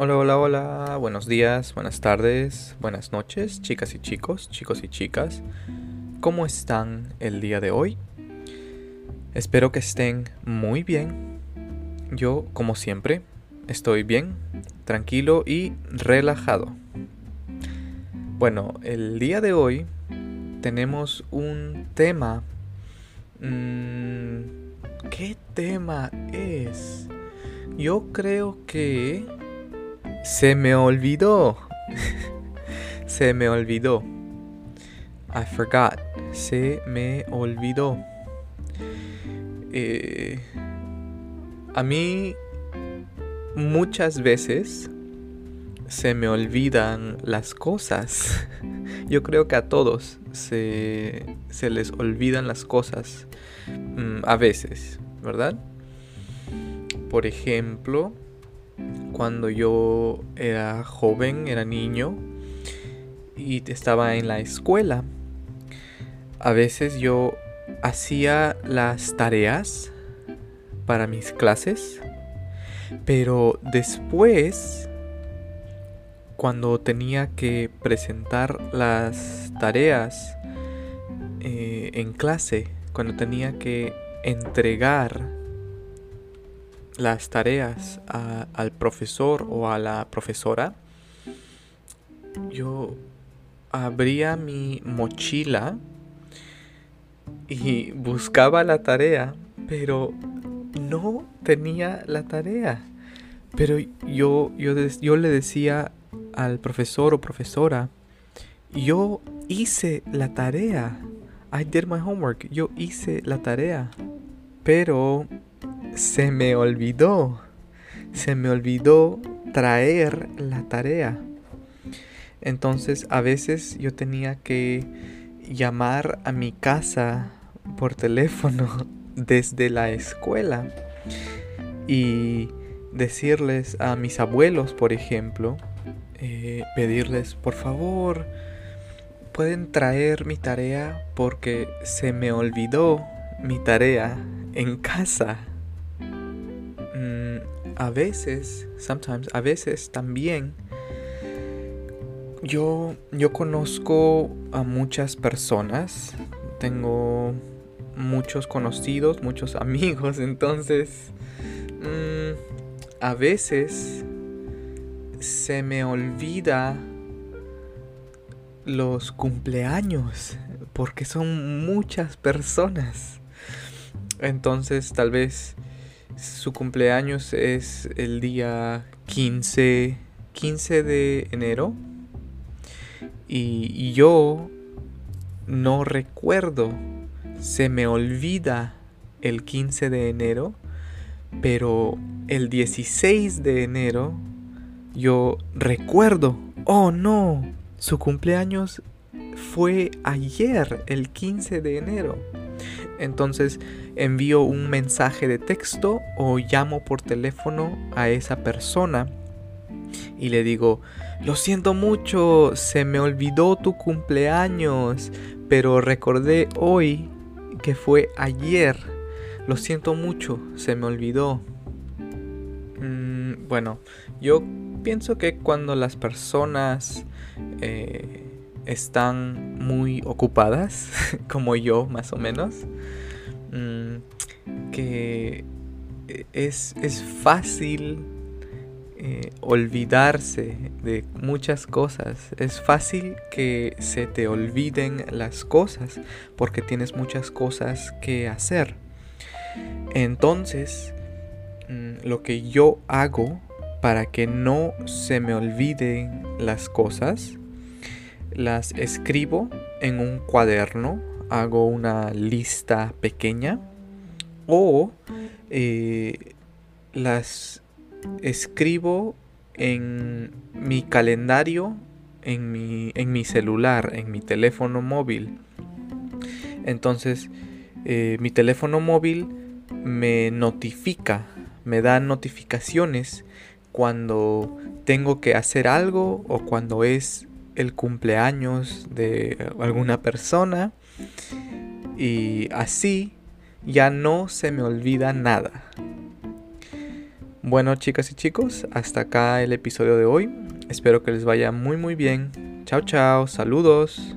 Hola, hola, hola, buenos días, buenas tardes, buenas noches, chicas y chicos, chicos y chicas. ¿Cómo están el día de hoy? Espero que estén muy bien. Yo, como siempre, estoy bien, tranquilo y relajado. Bueno, el día de hoy tenemos un tema... Mm, ¿Qué tema es? Yo creo que se me olvidó. Se me olvidó. I forgot. Se me olvidó. Eh, a mí muchas veces se me olvidan las cosas. Yo creo que a todos se, se les olvidan las cosas mm, a veces, ¿verdad? Por ejemplo, cuando yo era joven, era niño y estaba en la escuela. A veces yo hacía las tareas para mis clases, pero después, cuando tenía que presentar las tareas eh, en clase, cuando tenía que entregar las tareas al profesor o a la profesora, yo abría mi mochila y buscaba la tarea, pero no tenía la tarea. Pero yo, yo, yo le decía al profesor o profesora, yo hice la tarea. I did my homework. Yo hice la tarea. Pero se me olvidó, se me olvidó traer la tarea. Entonces a veces yo tenía que llamar a mi casa por teléfono desde la escuela y decirles a mis abuelos, por ejemplo, eh, pedirles, por favor, pueden traer mi tarea porque se me olvidó mi tarea en casa a veces, sometimes, a veces también yo, yo conozco a muchas personas, tengo muchos conocidos, muchos amigos, entonces mm, a veces se me olvida los cumpleaños porque son muchas personas. Entonces tal vez su cumpleaños es el día 15, 15 de enero. Y, yo no recuerdo, se me olvida el 15 de enero, pero el 16 de enero yo recuerdo, oh no, su cumpleaños fue ayer, el 15 de enero. Entonces envío un mensaje de texto o llamo por teléfono a esa persona y le digo, lo siento mucho, se me olvidó tu cumpleaños, pero recordé hoy que fue ayer. Lo siento mucho, se me olvidó. Mm, bueno, yo pienso que cuando las personas eh, están muy ocupadas, como yo más o menos, mm, que es, fácil eh, olvidarse de muchas cosas. Es fácil que se te olviden las cosas porque tienes muchas cosas que hacer. Entonces, mm, lo que yo hago para que no se me olviden las cosas las escribo en un cuaderno, hago una lista pequeña o eh, las escribo en mi calendario, en mi, en mi celular, en mi teléfono móvil. Entonces, eh, mi teléfono móvil me notifica, me da notificaciones cuando tengo que hacer algo o cuando es el cumpleaños de alguna persona y así ya no se me olvida nada. Bueno, chicas y chicos, hasta acá el episodio de hoy. Espero que les vaya muy muy bien. Chao, chao, saludos.